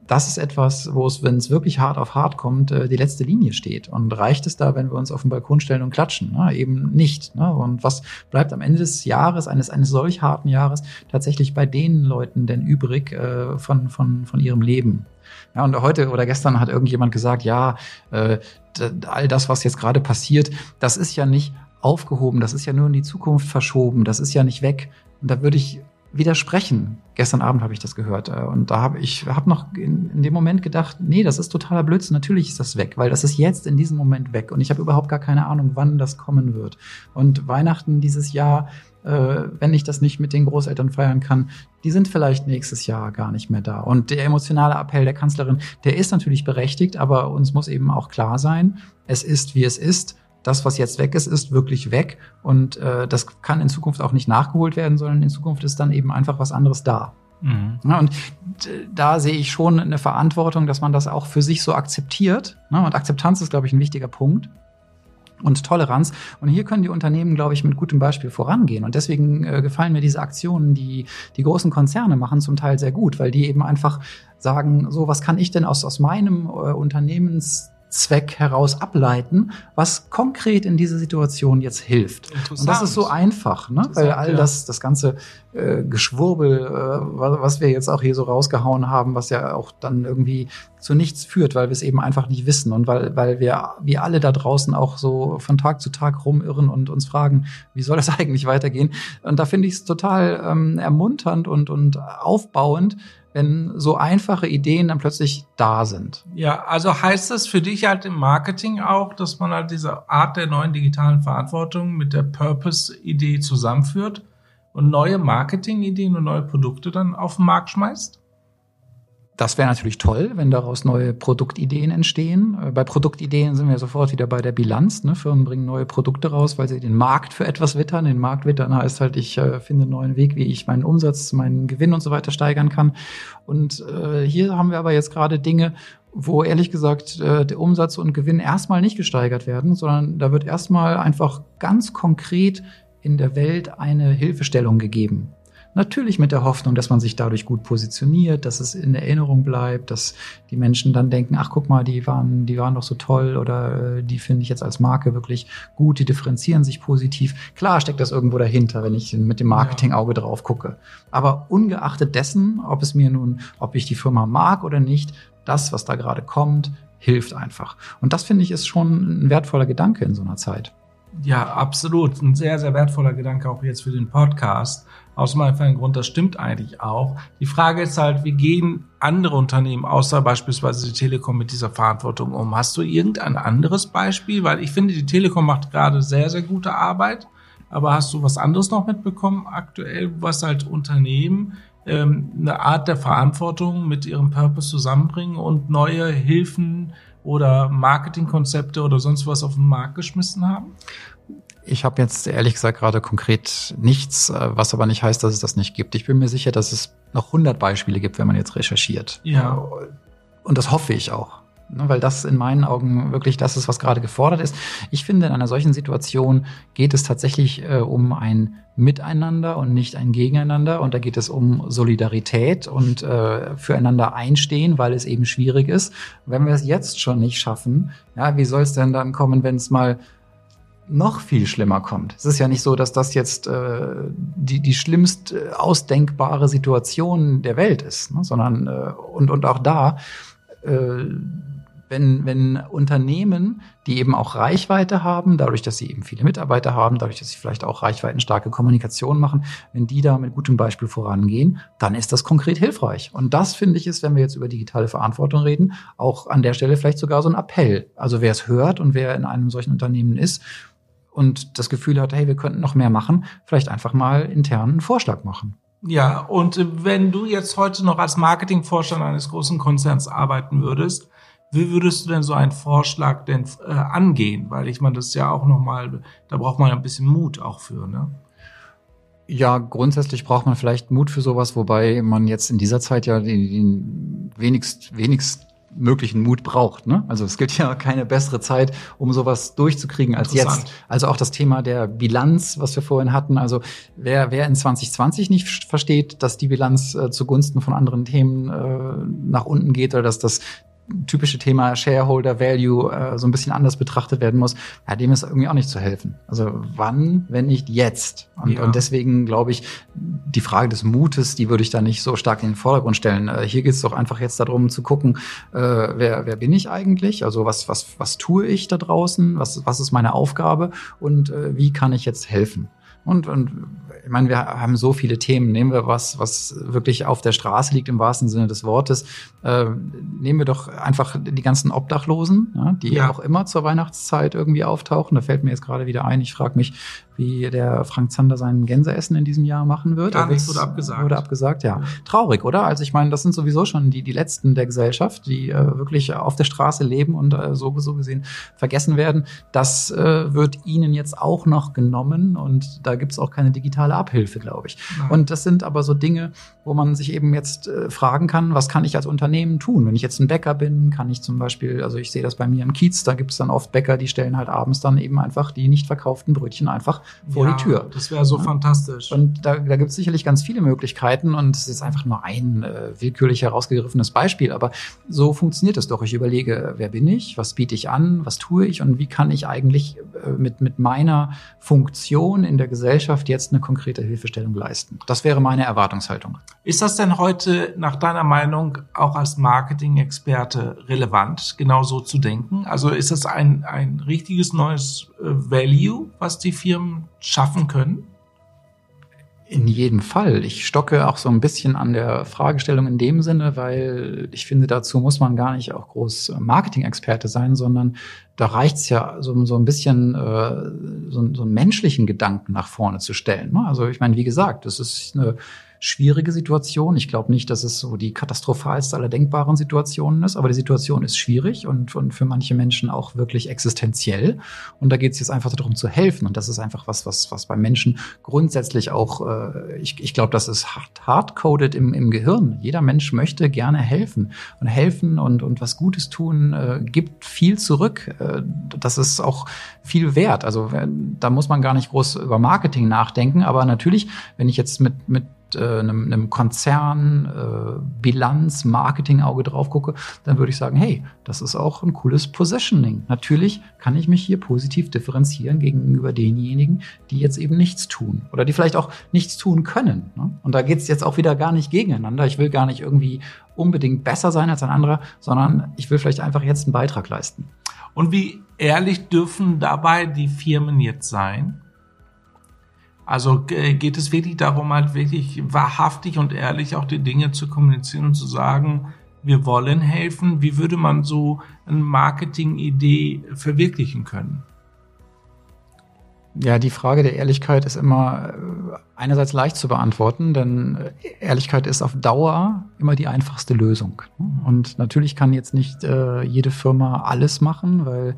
das ist etwas, wo es, wenn es wirklich hart auf hart kommt, äh, die letzte Linie steht. Und reicht es da, wenn wir uns auf den Balkon stellen und klatschen? Ne? Eben nicht. Ne? Und was bleibt am Ende des Jahres, eines, eines solch harten Jahres, tatsächlich bei den Leuten denn übrig äh, von, von, von ihrem Leben? Ja, und heute oder gestern hat irgendjemand gesagt, ja, äh, all das, was jetzt gerade passiert, das ist ja nicht aufgehoben, das ist ja nur in die Zukunft verschoben, das ist ja nicht weg. Und da würde ich widersprechen. Gestern Abend habe ich das gehört äh, und da habe ich hab noch in, in, dem Moment gedacht, nee, das ist totaler Blödsinn. Natürlich ist das weg, weil das ist jetzt in diesem Moment weg und ich habe überhaupt gar keine Ahnung, wann das kommen wird. Und Weihnachten dieses Jahr, wenn ich das nicht mit den Großeltern feiern kann, die sind vielleicht nächstes Jahr gar nicht mehr da. Und der emotionale Appell der Kanzlerin, der ist natürlich berechtigt, aber uns muss eben auch klar sein, es ist wie es ist das, was jetzt weg ist, ist wirklich weg und äh, das kann in Zukunft auch nicht nachgeholt werden, sondern in Zukunft ist dann eben einfach was anderes da. Mhm. Ja, und da sehe ich schon eine Verantwortung, dass man das auch für sich so akzeptiert. Ne? Und Akzeptanz ist, glaube ich, ein wichtiger Punkt. Und Toleranz. Und hier können die Unternehmen, glaube ich, mit gutem Beispiel vorangehen. Und deswegen äh, gefallen mir diese Aktionen, die die großen Konzerne machen, zum Teil sehr gut, weil die eben einfach sagen, so, was kann ich denn aus, aus meinem äh, Unternehmens Zweck heraus ableiten, was konkret in dieser Situation jetzt hilft. Und das ist so einfach, ne? weil all das, das ganze äh, Geschwurbel, äh, was wir jetzt auch hier so rausgehauen haben, was ja auch dann irgendwie zu nichts führt, weil wir es eben einfach nicht wissen und weil, weil wir, wir alle da draußen auch so von Tag zu Tag rumirren und uns fragen, wie soll das eigentlich weitergehen? Und da finde ich es total ähm, ermunternd und, und aufbauend, wenn so einfache Ideen dann plötzlich da sind. Ja, also heißt das für dich halt im Marketing auch, dass man halt diese Art der neuen digitalen Verantwortung mit der Purpose-Idee zusammenführt und neue Marketing-Ideen und neue Produkte dann auf den Markt schmeißt? Das wäre natürlich toll, wenn daraus neue Produktideen entstehen. Äh, bei Produktideen sind wir sofort wieder bei der Bilanz. Ne? Firmen bringen neue Produkte raus, weil sie den Markt für etwas wittern. Den Markt wittern heißt halt, ich äh, finde einen neuen Weg, wie ich meinen Umsatz, meinen Gewinn und so weiter steigern kann. Und äh, hier haben wir aber jetzt gerade Dinge, wo ehrlich gesagt äh, der Umsatz und Gewinn erstmal nicht gesteigert werden, sondern da wird erstmal einfach ganz konkret in der Welt eine Hilfestellung gegeben. Natürlich mit der Hoffnung, dass man sich dadurch gut positioniert, dass es in Erinnerung bleibt, dass die Menschen dann denken, ach guck mal, die waren, die waren doch so toll oder äh, die finde ich jetzt als Marke wirklich gut, die differenzieren sich positiv. Klar steckt das irgendwo dahinter, wenn ich mit dem Marketingauge drauf gucke. Aber ungeachtet dessen, ob es mir nun, ob ich die Firma mag oder nicht, das, was da gerade kommt, hilft einfach. Und das finde ich ist schon ein wertvoller Gedanke in so einer Zeit. Ja, absolut. Ein sehr, sehr wertvoller Gedanke auch jetzt für den Podcast. Aus dem einfachen Grund, das stimmt eigentlich auch. Die Frage ist halt, wie gehen andere Unternehmen, außer beispielsweise die Telekom, mit dieser Verantwortung um? Hast du irgendein anderes Beispiel? Weil ich finde, die Telekom macht gerade sehr, sehr gute Arbeit. Aber hast du was anderes noch mitbekommen aktuell, was halt Unternehmen ähm, eine Art der Verantwortung mit ihrem Purpose zusammenbringen und neue Hilfen oder Marketingkonzepte oder sonst was auf den Markt geschmissen haben? Ich habe jetzt ehrlich gesagt gerade konkret nichts, äh, was aber nicht heißt, dass es das nicht gibt. Ich bin mir sicher, dass es noch 100 Beispiele gibt, wenn man jetzt recherchiert. Ja. Und das hoffe ich auch. Ne, weil das in meinen Augen wirklich das ist, was gerade gefordert ist. Ich finde, in einer solchen Situation geht es tatsächlich äh, um ein Miteinander und nicht ein Gegeneinander. Und da geht es um Solidarität und äh, füreinander einstehen, weil es eben schwierig ist. Wenn wir es jetzt schon nicht schaffen, ja, wie soll es denn dann kommen, wenn es mal noch viel schlimmer kommt. Es ist ja nicht so, dass das jetzt äh, die, die schlimmst äh, ausdenkbare Situation der Welt ist, ne? sondern äh, und, und auch da, äh, wenn, wenn Unternehmen, die eben auch Reichweite haben, dadurch, dass sie eben viele Mitarbeiter haben, dadurch, dass sie vielleicht auch reichweitenstarke Kommunikation machen, wenn die da mit gutem Beispiel vorangehen, dann ist das konkret hilfreich. Und das finde ich ist, wenn wir jetzt über digitale Verantwortung reden, auch an der Stelle vielleicht sogar so ein Appell. Also wer es hört und wer in einem solchen Unternehmen ist, und das Gefühl hat, hey, wir könnten noch mehr machen, vielleicht einfach mal intern einen Vorschlag machen. Ja, und äh, wenn du jetzt heute noch als Marketingvorstand eines großen Konzerns arbeiten würdest, wie würdest du denn so einen Vorschlag denn äh, angehen? Weil ich meine, das ist ja auch nochmal, da braucht man ein bisschen Mut auch für, ne? Ja, grundsätzlich braucht man vielleicht Mut für sowas, wobei man jetzt in dieser Zeit ja den, den wenigst, wenigst möglichen Mut braucht. Ne? Also es gibt ja keine bessere Zeit, um sowas durchzukriegen als jetzt. Also auch das Thema der Bilanz, was wir vorhin hatten. Also wer, wer in 2020 nicht versteht, dass die Bilanz äh, zugunsten von anderen Themen äh, nach unten geht oder dass das typische Thema Shareholder Value äh, so ein bisschen anders betrachtet werden muss, ja, dem ist irgendwie auch nicht zu helfen. Also wann, wenn nicht jetzt? Und, ja. und deswegen glaube ich, die Frage des Mutes, die würde ich da nicht so stark in den Vordergrund stellen. Äh, hier geht es doch einfach jetzt darum zu gucken, äh, wer, wer bin ich eigentlich? Also was, was, was tue ich da draußen? Was, was ist meine Aufgabe? Und äh, wie kann ich jetzt helfen? Und, und ich meine, wir haben so viele Themen. Nehmen wir was, was wirklich auf der Straße liegt im wahrsten Sinne des Wortes. Äh, nehmen wir doch einfach die ganzen Obdachlosen, ja, die ja. auch immer zur Weihnachtszeit irgendwie auftauchen. Da fällt mir jetzt gerade wieder ein. Ich frage mich, wie der Frank Zander sein Gänseessen in diesem Jahr machen wird. Gar nichts wurde abgesagt. Wurde abgesagt, ja. Traurig, oder? Also ich meine, das sind sowieso schon die, die Letzten der Gesellschaft, die äh, wirklich auf der Straße leben und äh, so, so gesehen vergessen werden. Das äh, wird ihnen jetzt auch noch genommen und da gibt's auch keine digitale Abhilfe, glaube ich. Nein. Und das sind aber so Dinge, wo man sich eben jetzt äh, fragen kann, was kann ich als Unternehmen tun? Wenn ich jetzt ein Bäcker bin, kann ich zum Beispiel, also ich sehe das bei mir im Kiez, da gibt's dann oft Bäcker, die stellen halt abends dann eben einfach die nicht verkauften Brötchen einfach vor ja, die Tür. Das wäre so ja. fantastisch. Und da, da gibt es sicherlich ganz viele Möglichkeiten und es ist einfach nur ein äh, willkürlich herausgegriffenes Beispiel. Aber so funktioniert es doch. Ich überlege, wer bin ich, was biete ich an, was tue ich und wie kann ich eigentlich äh, mit, mit meiner Funktion in der Gesellschaft jetzt eine konkrete Hilfestellung leisten. Das wäre meine Erwartungshaltung. Ist das denn heute nach deiner Meinung auch als Marketing-Experte relevant, genau so zu denken? Also ist das ein, ein richtiges neues äh, Value, was die Firmen schaffen können? In jedem Fall. Ich stocke auch so ein bisschen an der Fragestellung in dem Sinne, weil ich finde, dazu muss man gar nicht auch groß Marketing-Experte sein, sondern da reicht's ja so, so ein bisschen äh, so, so einen menschlichen Gedanken nach vorne zu stellen. Ne? Also ich meine, wie gesagt, das ist eine schwierige Situation. Ich glaube nicht, dass es so die katastrophalste aller denkbaren Situationen ist, aber die Situation ist schwierig und, und für manche Menschen auch wirklich existenziell. Und da geht es jetzt einfach darum zu helfen. Und das ist einfach was, was, was bei Menschen grundsätzlich auch, äh, ich, ich glaube, das ist hart, hardcoded im, im Gehirn. Jeder Mensch möchte gerne helfen. Und helfen und, und was Gutes tun, äh, gibt viel zurück. Äh, das ist auch viel wert. Also da muss man gar nicht groß über Marketing nachdenken. Aber natürlich, wenn ich jetzt mit, mit äh, einem, einem Konzern, äh, Bilanz, Marketing-Auge drauf gucke, dann würde ich sagen, hey, das ist auch ein cooles Positioning. Natürlich kann ich mich hier positiv differenzieren gegenüber denjenigen, die jetzt eben nichts tun oder die vielleicht auch nichts tun können. Ne? Und da geht es jetzt auch wieder gar nicht gegeneinander. Ich will gar nicht irgendwie unbedingt besser sein als ein anderer, sondern ich will vielleicht einfach jetzt einen Beitrag leisten. Und wie ehrlich dürfen dabei die Firmen jetzt sein? Also äh, geht es wirklich darum, halt wirklich wahrhaftig und ehrlich auch die Dinge zu kommunizieren und zu sagen, wir wollen helfen. Wie würde man so eine Marketing-Idee verwirklichen können? Ja, die Frage der Ehrlichkeit ist immer äh, einerseits leicht zu beantworten, denn äh, Ehrlichkeit ist auf Dauer immer die einfachste Lösung. Und natürlich kann jetzt nicht jede Firma alles machen, weil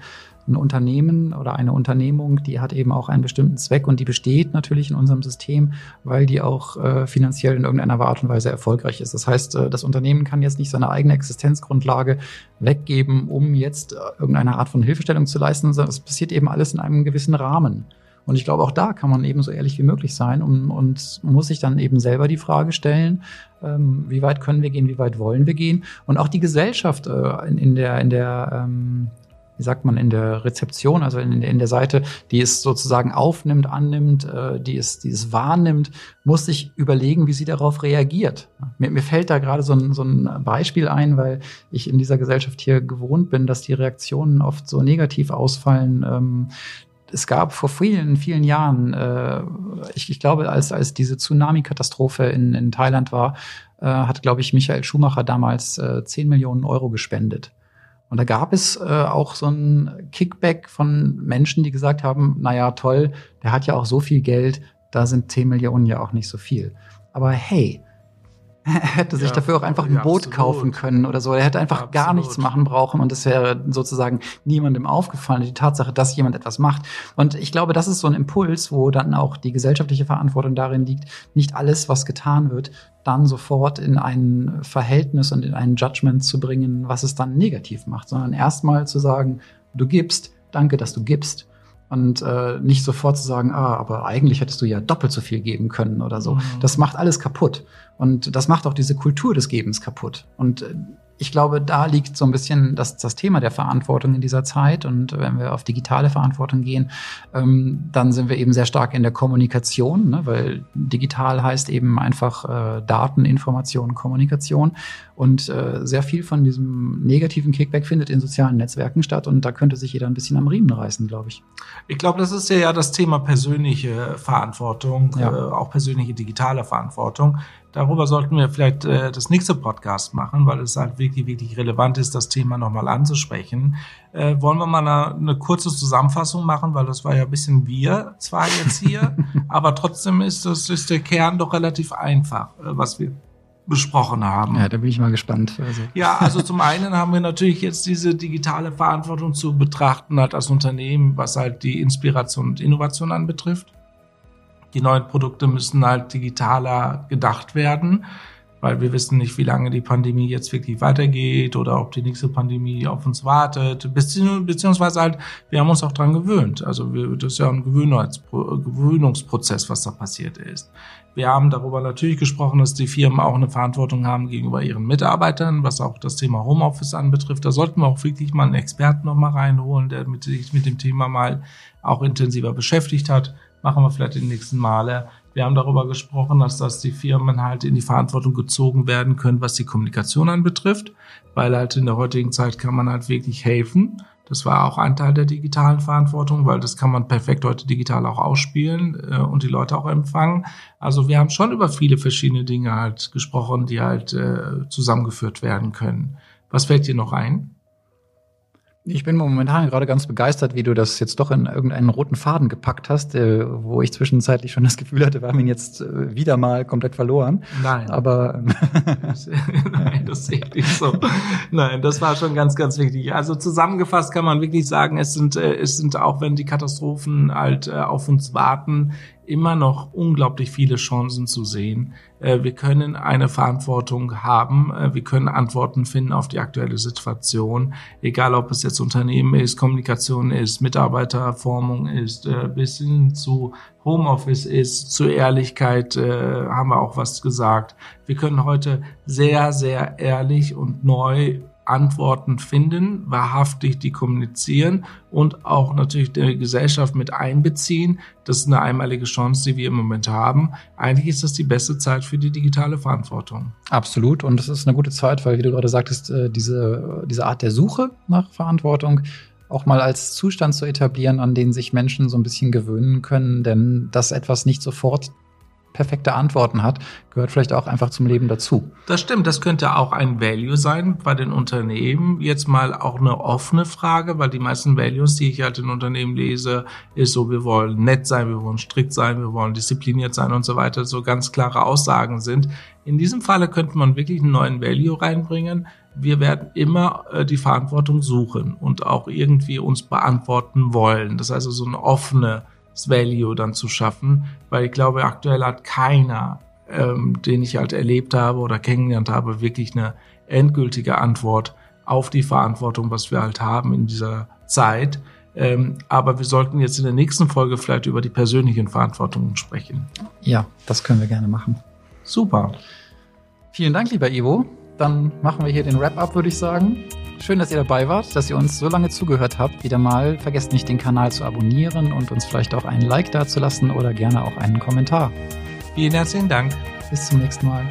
ein Unternehmen oder eine Unternehmung, die hat eben auch einen bestimmten Zweck und die besteht natürlich in unserem System, weil die auch äh, finanziell in irgendeiner Art und Weise erfolgreich ist. Das heißt, äh, das Unternehmen kann jetzt nicht seine eigene Existenzgrundlage weggeben, um jetzt äh, irgendeine Art von Hilfestellung zu leisten, sondern es passiert eben alles in einem gewissen Rahmen. Und ich glaube, auch da kann man eben so ehrlich wie möglich sein und, und muss sich dann eben selber die Frage stellen, ähm, wie weit können wir gehen, wie weit wollen wir gehen. Und auch die Gesellschaft äh, in, in der, in der ähm, wie sagt man, in der Rezeption, also in, in der Seite, die es sozusagen aufnimmt, annimmt, äh, die, es, die es wahrnimmt, muss sich überlegen, wie sie darauf reagiert. Mir, mir fällt da gerade so ein, so ein Beispiel ein, weil ich in dieser Gesellschaft hier gewohnt bin, dass die Reaktionen oft so negativ ausfallen. Ähm, es gab vor vielen, vielen Jahren, äh, ich, ich glaube, als, als diese Tsunami-Katastrophe in, in Thailand war, äh, hat, glaube ich, Michael Schumacher damals äh, 10 Millionen Euro gespendet. Und da gab es äh, auch so ein Kickback von Menschen, die gesagt haben, na ja, toll, der hat ja auch so viel Geld, da sind 10 Millionen ja auch nicht so viel. Aber hey, er hätte sich ja, dafür auch einfach ein ja, Boot absolut. kaufen können oder so. Er hätte einfach absolut. gar nichts machen brauchen und es wäre sozusagen niemandem aufgefallen. Die Tatsache, dass jemand etwas macht. Und ich glaube, das ist so ein Impuls, wo dann auch die gesellschaftliche Verantwortung darin liegt, nicht alles, was getan wird, dann sofort in ein Verhältnis und in ein Judgment zu bringen, was es dann negativ macht, sondern erstmal zu sagen, du gibst, danke, dass du gibst. Und äh, nicht sofort zu sagen, ah, aber eigentlich hättest du ja doppelt so viel geben können oder so. Mhm. Das macht alles kaputt. Und das macht auch diese Kultur des Gebens kaputt. Und äh, ich glaube, da liegt so ein bisschen das, das Thema der Verantwortung in dieser Zeit. Und wenn wir auf digitale Verantwortung gehen, ähm, dann sind wir eben sehr stark in der Kommunikation, ne? weil digital heißt eben einfach äh, Daten, Information, Kommunikation. Und äh, sehr viel von diesem negativen Kickback findet in sozialen Netzwerken statt. Und da könnte sich jeder ein bisschen am Riemen reißen, glaube ich. Ich glaube, das ist ja das Thema persönliche Verantwortung, ja. äh, auch persönliche digitale Verantwortung. Darüber sollten wir vielleicht äh, das nächste Podcast machen, weil es halt wirklich, wirklich relevant ist, das Thema nochmal anzusprechen. Äh, wollen wir mal eine, eine, kurze Zusammenfassung machen, weil das war ja ein bisschen wir zwar jetzt hier, aber trotzdem ist das ist der Kern doch relativ einfach, äh, was wir besprochen haben. Ja, da bin ich mal gespannt. Also. Ja, also zum einen haben wir natürlich jetzt diese digitale Verantwortung zu betrachten, halt als Unternehmen, was halt die Inspiration und Innovation anbetrifft. Die neuen Produkte müssen halt digitaler gedacht werden, weil wir wissen nicht, wie lange die Pandemie jetzt wirklich weitergeht oder ob die nächste Pandemie auf uns wartet, beziehungsweise halt, wir haben uns auch dran gewöhnt. Also wir, das ist ja ein Gewöhnungsprozess, was da passiert ist. Wir haben darüber natürlich gesprochen, dass die Firmen auch eine Verantwortung haben gegenüber ihren Mitarbeitern, was auch das Thema Homeoffice anbetrifft. Da sollten wir auch wirklich mal einen Experten noch mal reinholen, der sich mit dem Thema mal auch intensiver beschäftigt hat machen wir vielleicht den nächsten Male. Wir haben darüber gesprochen, dass, dass die Firmen halt in die Verantwortung gezogen werden können, was die Kommunikation anbetrifft, weil halt in der heutigen Zeit kann man halt wirklich helfen. Das war auch ein Teil der digitalen Verantwortung, weil das kann man perfekt heute digital auch ausspielen äh, und die Leute auch empfangen. Also wir haben schon über viele verschiedene Dinge halt gesprochen, die halt äh, zusammengeführt werden können. Was fällt dir noch ein? Ich bin momentan gerade ganz begeistert, wie du das jetzt doch in irgendeinen roten Faden gepackt hast, äh, wo ich zwischenzeitlich schon das Gefühl hatte, wir haben ihn jetzt äh, wieder mal komplett verloren. Nein. Aber nein, das sehe ich nicht so. Nein, das war schon ganz, ganz wichtig. Also zusammengefasst kann man wirklich sagen, es sind, äh, es sind auch, wenn die Katastrophen halt äh, auf uns warten, immer noch unglaublich viele Chancen zu sehen. Äh, wir können eine Verantwortung haben. Äh, wir können Antworten finden auf die aktuelle Situation. Egal, ob es jetzt Unternehmen ist, Kommunikation ist, Mitarbeiterformung ist, äh, bis hin zu Homeoffice ist, zu Ehrlichkeit haben wir auch was gesagt. Wir können heute sehr, sehr ehrlich und neu Antworten finden, wahrhaftig die kommunizieren und auch natürlich die Gesellschaft mit einbeziehen. Das ist eine einmalige Chance, die wir im Moment haben. Eigentlich ist das die beste Zeit für die digitale Verantwortung. Absolut. Und es ist eine gute Zeit, weil, wie du gerade sagtest, äh, diese, diese Art der Suche nach Verantwortung auch mal als Zustand zu etablieren, an den sich Menschen so ein bisschen gewöhnen können. Denn dass etwas nicht sofort perfekte Antworten hat, gehört vielleicht auch einfach zum Leben dazu. Das stimmt, das könnte auch ein Value sein bei den Unternehmen. Jetzt mal auch eine offene Frage, weil die meisten Values, die ich halt in Unternehmen lese, ist so, wir wollen nett sein, wir wollen strikt sein, wir wollen diszipliniert sein und so weiter, so ganz klare Aussagen sind. In diesem Falle könnte man wirklich einen neuen Value reinbringen. Wir werden immer äh, die Verantwortung suchen und auch irgendwie uns beantworten wollen. Das heißt also so eine offene Value dann zu schaffen, weil ich glaube, aktuell hat keiner, ähm, den ich halt erlebt habe oder kennengelernt habe, wirklich eine endgültige Antwort auf die Verantwortung, was wir halt haben in dieser Zeit. Ähm, aber wir sollten jetzt in der nächsten Folge vielleicht über die persönlichen Verantwortungen sprechen. Ja, das können wir gerne machen. Super. Vielen Dank, lieber Ivo. Dann machen wir hier den Wrap-up, würde ich sagen. Schön, dass ihr dabei wart, dass ihr uns so lange zugehört habt. Wieder mal vergesst nicht, den Kanal zu abonnieren und uns vielleicht auch einen Like dazulassen oder gerne auch einen Kommentar. Vielen herzlichen Dank. Bis zum nächsten Mal.